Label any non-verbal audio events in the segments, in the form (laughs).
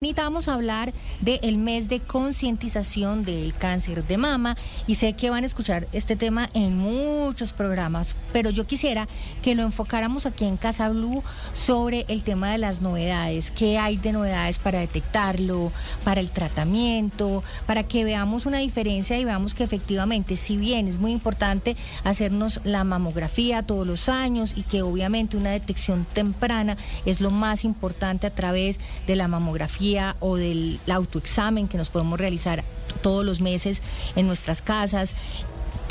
Vamos a hablar del mes de concientización del cáncer de mama y sé que van a escuchar este tema en muchos programas, pero yo quisiera que lo enfocáramos aquí en Casa Blue sobre el tema de las novedades, qué hay de novedades para detectarlo, para el tratamiento, para que veamos una diferencia y veamos que efectivamente, si bien es muy importante hacernos la mamografía todos los años y que obviamente una detección temprana es lo más importante a través de la mamografía, o del autoexamen que nos podemos realizar todos los meses en nuestras casas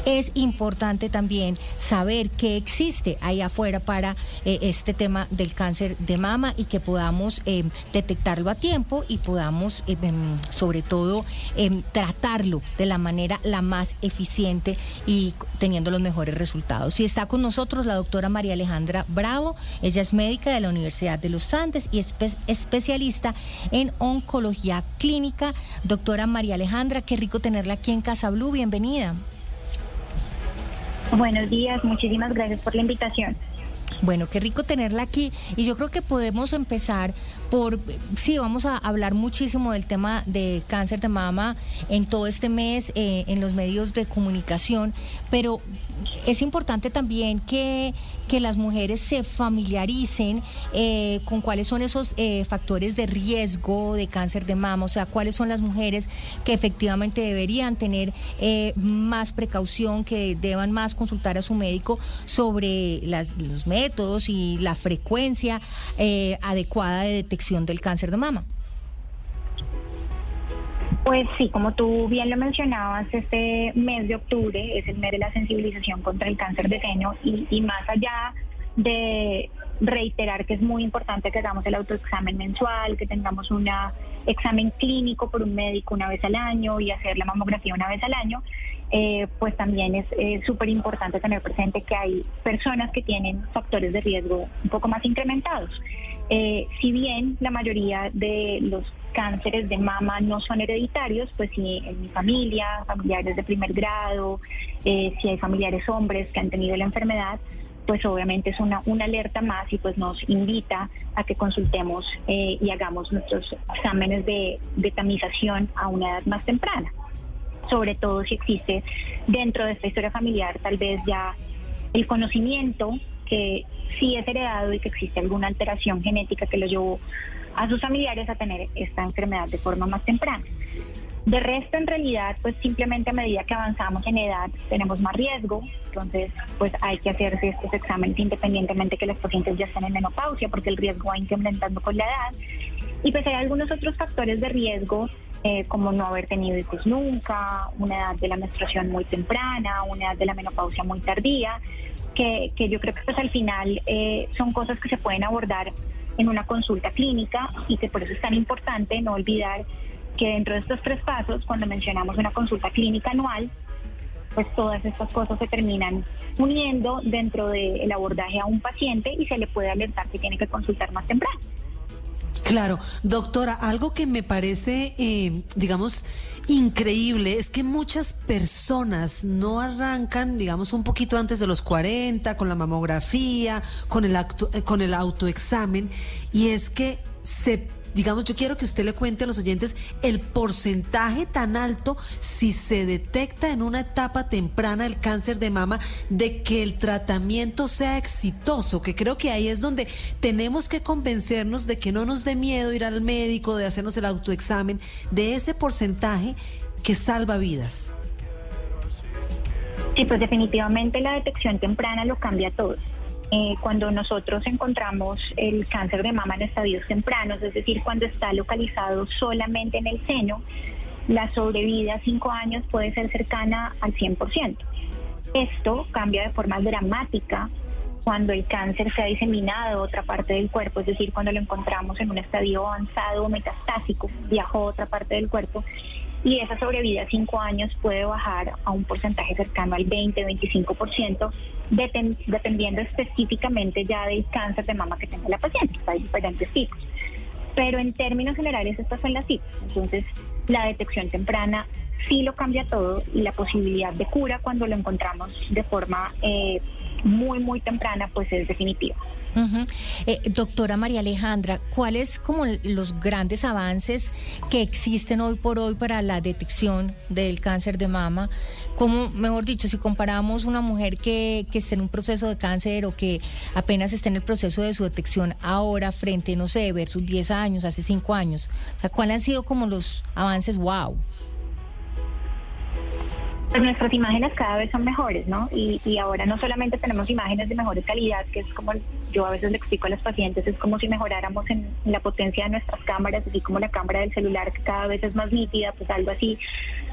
es importante también saber qué existe ahí afuera para eh, este tema del cáncer de mama y que podamos eh, detectarlo a tiempo y podamos, eh, em, sobre todo, em, tratarlo de la manera la más eficiente y teniendo los mejores resultados. Y está con nosotros la doctora María Alejandra Bravo. Ella es médica de la Universidad de los Andes y es especialista en oncología clínica. Doctora María Alejandra, qué rico tenerla aquí en Casa Blue. Bienvenida. Buenos días, muchísimas gracias por la invitación. Bueno, qué rico tenerla aquí. Y yo creo que podemos empezar por, sí, vamos a hablar muchísimo del tema de cáncer de mama en todo este mes eh, en los medios de comunicación, pero es importante también que, que las mujeres se familiaricen eh, con cuáles son esos eh, factores de riesgo de cáncer de mama, o sea, cuáles son las mujeres que efectivamente deberían tener más precaución, que deban más consultar a su médico sobre las, los métodos y la frecuencia adecuada de detección del cáncer de mama. Pues sí, como tú bien lo mencionabas, este mes de octubre es el mes de la sensibilización contra el cáncer de seno y, más allá de reiterar que es muy importante que hagamos el autoexamen mensual, que tengamos un examen clínico por un médico una vez al año y hacer la mamografía una vez al año, eh, pues también es súper importante tener presente que hay personas que tienen factores de riesgo un poco más incrementados. Eh, si bien la mayoría de los cánceres de mama no son hereditarios, pues si en mi familia, familiares de primer grado, eh, si hay familiares hombres que han tenido la enfermedad, pues obviamente es una, una alerta más y pues nos invita a que consultemos y hagamos nuestros exámenes de, de tamización a una edad más temprana. Sobre todo si existe dentro de esta historia familiar tal vez ya el conocimiento que sí es heredado y que existe alguna alteración genética que lo llevó a sus familiares a tener esta enfermedad de forma más temprana. De resto, en realidad, pues simplemente a medida que avanzamos en edad tenemos más riesgo, entonces pues hay que hacerse estos exámenes independientemente que los pacientes ya estén en menopausia, porque el riesgo va incrementando con la edad. Y pues hay algunos otros factores de riesgo, eh, como no haber tenido hijos nunca, una edad de la menstruación muy temprana, una edad de la menopausia muy tardía, que, yo creo que pues al final eh, son cosas que se pueden abordar en una consulta clínica y que por eso es tan importante no olvidar que dentro de estos tres pasos, cuando mencionamos una consulta clínica anual, pues todas estas cosas se terminan uniendo dentro del abordaje a un paciente y se le puede alertar que tiene que consultar más temprano. Claro, doctora, algo que me parece, eh, digamos, increíble es que muchas personas no arrancan, digamos, un poquito antes de los 40 con la mamografía, con el, eh, con el autoexamen, y es que se digamos, yo quiero que usted le cuente a los oyentes el porcentaje tan alto si se detecta en una etapa temprana el cáncer de mama de que el tratamiento sea exitoso, que creo que ahí es donde tenemos que convencernos de que no nos dé miedo ir al médico, de hacernos el autoexamen, de ese porcentaje que salva vidas. Sí, pues definitivamente la detección temprana lo cambia todo. Eh, cuando nosotros encontramos el cáncer de mama en estadios tempranos, es decir, cuando está localizado solamente en el seno, la sobrevida a cinco años puede ser cercana al 100%. Esto cambia de forma dramática cuando el cáncer se ha diseminado a otra parte del cuerpo, es decir, cuando lo encontramos en un estadio avanzado o metastásico, viajó a otra parte del cuerpo y esa sobrevida a cinco años puede bajar a un porcentaje cercano al 20-25%, dependiendo específicamente ya del cáncer de mama que tenga la paciente. Hay diferentes tipos. Pero en términos generales estas son las cifras. Entonces, la detección temprana sí lo cambia todo y la posibilidad de cura cuando lo encontramos de forma eh, muy, muy temprana, pues es definitiva. Eh, doctora María Alejandra, ¿cuáles como los grandes avances que existen hoy por hoy para la detección del cáncer de mama? Como, mejor dicho, si comparamos una mujer que, que esté en un proceso de cáncer o que apenas esté en el proceso de su detección ahora frente, no sé, versus 10 años, hace 5 años, ¿cuáles han sido como los avances wow? Pues nuestras imágenes cada vez son mejores, ¿no? Y, y, ahora no solamente tenemos imágenes de mejor calidad, que es como yo a veces le explico a los pacientes, es como si mejoráramos en, la potencia de nuestras cámaras, así como la cámara del celular que cada vez es más nítida, pues algo así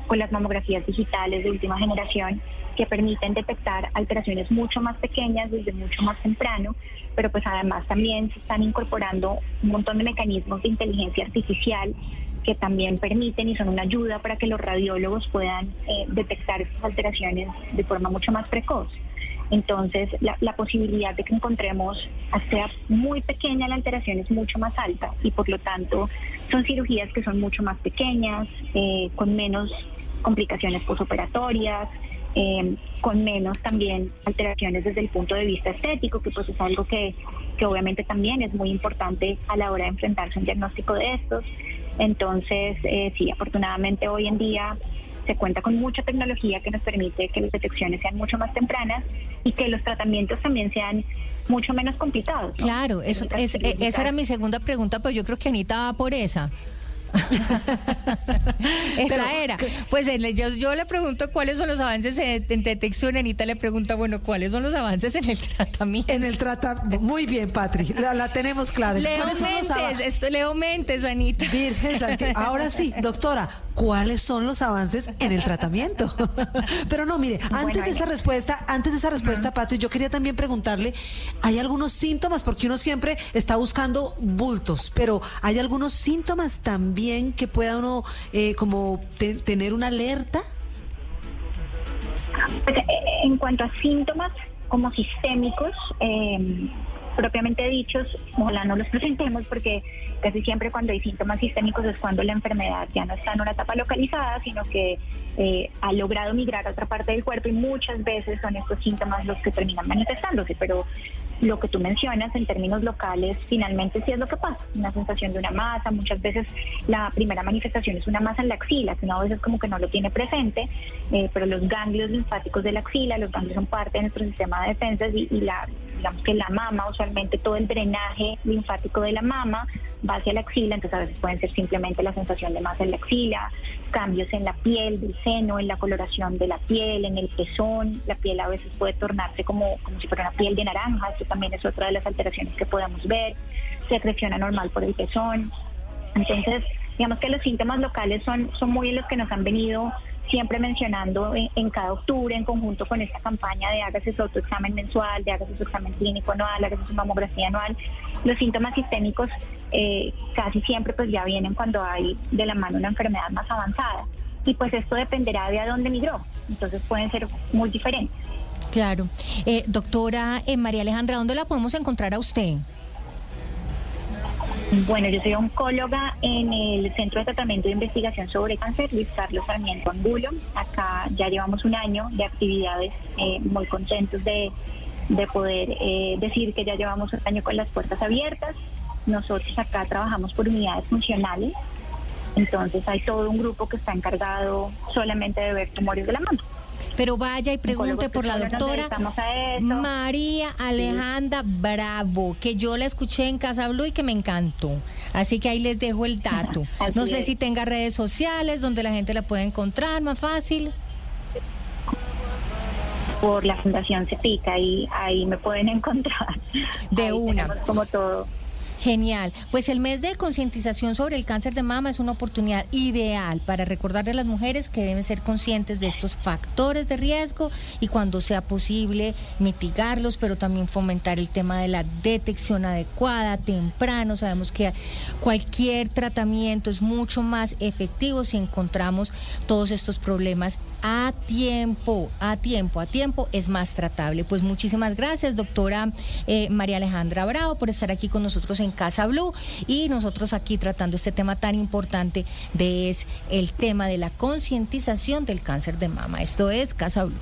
con las mamografías digitales de última generación que permiten detectar alteraciones mucho más pequeñas desde mucho más temprano, pero pues además también se están incorporando un montón de mecanismos de inteligencia artificial que también permiten y son una ayuda para que los radiólogos puedan eh, detectar estas alteraciones de forma mucho más precoz. Entonces, la, posibilidad de que encontremos, sea muy pequeña la alteración, es mucho más alta y por lo tanto son cirugías que son mucho más pequeñas, eh, con menos complicaciones posoperatorias, eh, con menos también alteraciones desde el punto de vista estético, que pues es algo que, que obviamente también es muy importante a la hora de enfrentarse a un diagnóstico de estos. Entonces, eh, sí, afortunadamente hoy en día se cuenta con mucha tecnología que nos permite que las detecciones sean mucho más tempranas y que los tratamientos también sean mucho menos complicados. Claro, eso, es, esa era mi segunda pregunta, pero yo creo que Anita va por esa. (laughs) Esa era. Pues yo, le pregunto cuáles son los avances en, detección. Anita le pregunta, bueno, ¿cuáles son los avances en el tratamiento? En el tratamiento. Muy bien, Patri. La, tenemos clara. Leo Mentes, esto, Leo Mentes, Anita. Virgen Ahora sí, doctora, ¿cuáles son los avances en el tratamiento? (laughs) Pero no, mire, antes de esa respuesta, antes de esa respuesta, Patri, yo quería también preguntarle, ¿hay algunos síntomas? Porque uno siempre está buscando bultos, pero ¿hay algunos síntomas también? Que pueda uno eh, como tener una alerta? Pues, eh, en cuanto a síntomas como sistémicos, eh, propiamente dichos, ojalá no los presentemos porque casi siempre cuando hay síntomas sistémicos es cuando la enfermedad ya no está en una etapa localizada, sino que ha logrado migrar a otra parte del cuerpo y muchas veces son estos síntomas los que terminan manifestándose, pero lo que tú mencionas en términos locales, finalmente sí es lo que pasa, una sensación de una masa, muchas veces la primera manifestación es una masa en la axila, que uno a veces como que no lo tiene presente, eh, pero los ganglios linfáticos de la axila, los ganglios son parte de nuestro sistema de defensas y, y la, digamos que la mama, usualmente todo el drenaje linfático de la mama va hacia la axila, entonces a veces pueden ser simplemente la sensación de masa en la axila, cambios en la piel del seno, en la coloración de la piel, en el pezón, la piel a veces puede tornarse como, como si fuera una piel de naranja, esto también es otra de las alteraciones que podemos ver, secreción anormal por el pezón. Entonces, digamos que los síntomas locales son, son muy los que nos han venido siempre mencionando en, cada octubre en conjunto con esta campaña de hágase su autoexamen mensual, de hágase su examen clínico anual, hágase su mamografía anual. Los síntomas sistémicos eh, casi siempre pues ya vienen cuando hay de la mano una enfermedad más avanzada. Y pues esto dependerá de a dónde migró. Entonces pueden ser muy diferentes. Claro. Eh, doctora eh, María Alejandra, ¿dónde la podemos encontrar a usted? Bueno, yo soy oncóloga en el Centro de Tratamiento de Investigación sobre Cáncer, Luis Carlos Sarmiento Angulo. Acá ya llevamos un año de actividades, eh, muy contentos de, poder eh, decir que ya llevamos un año con las puertas abiertas. Nosotros acá trabajamos por unidades funcionales, entonces hay todo un grupo que está encargado solamente de ver tumores de la mama. Pero vaya y pregunte por la doctora María Alejandra Bravo, que yo la escuché en Casa Blue y que me encantó. Así que ahí les dejo el dato. (laughs) no sé si tenga redes sociales donde la gente la puede encontrar más fácil por la Fundación Cepica y ahí me pueden (laughs) encontrar. De una. Como todo. Genial. Pues el mes de concientización sobre el cáncer de mama es una oportunidad ideal para recordarle a las mujeres que deben ser conscientes de estos factores de riesgo y cuando sea posible mitigarlos, pero también fomentar el tema de la detección adecuada, temprano. Sabemos que cualquier tratamiento es mucho más efectivo si encontramos todos estos problemas a tiempo, a tiempo, a tiempo es más tratable. Pues muchísimas gracias, doctora eh, María Alejandra Bravo, por estar aquí con nosotros en Casa Blue y nosotros aquí tratando este tema tan importante de es el tema de la concientización del cáncer de mama. Esto es Casa Blue.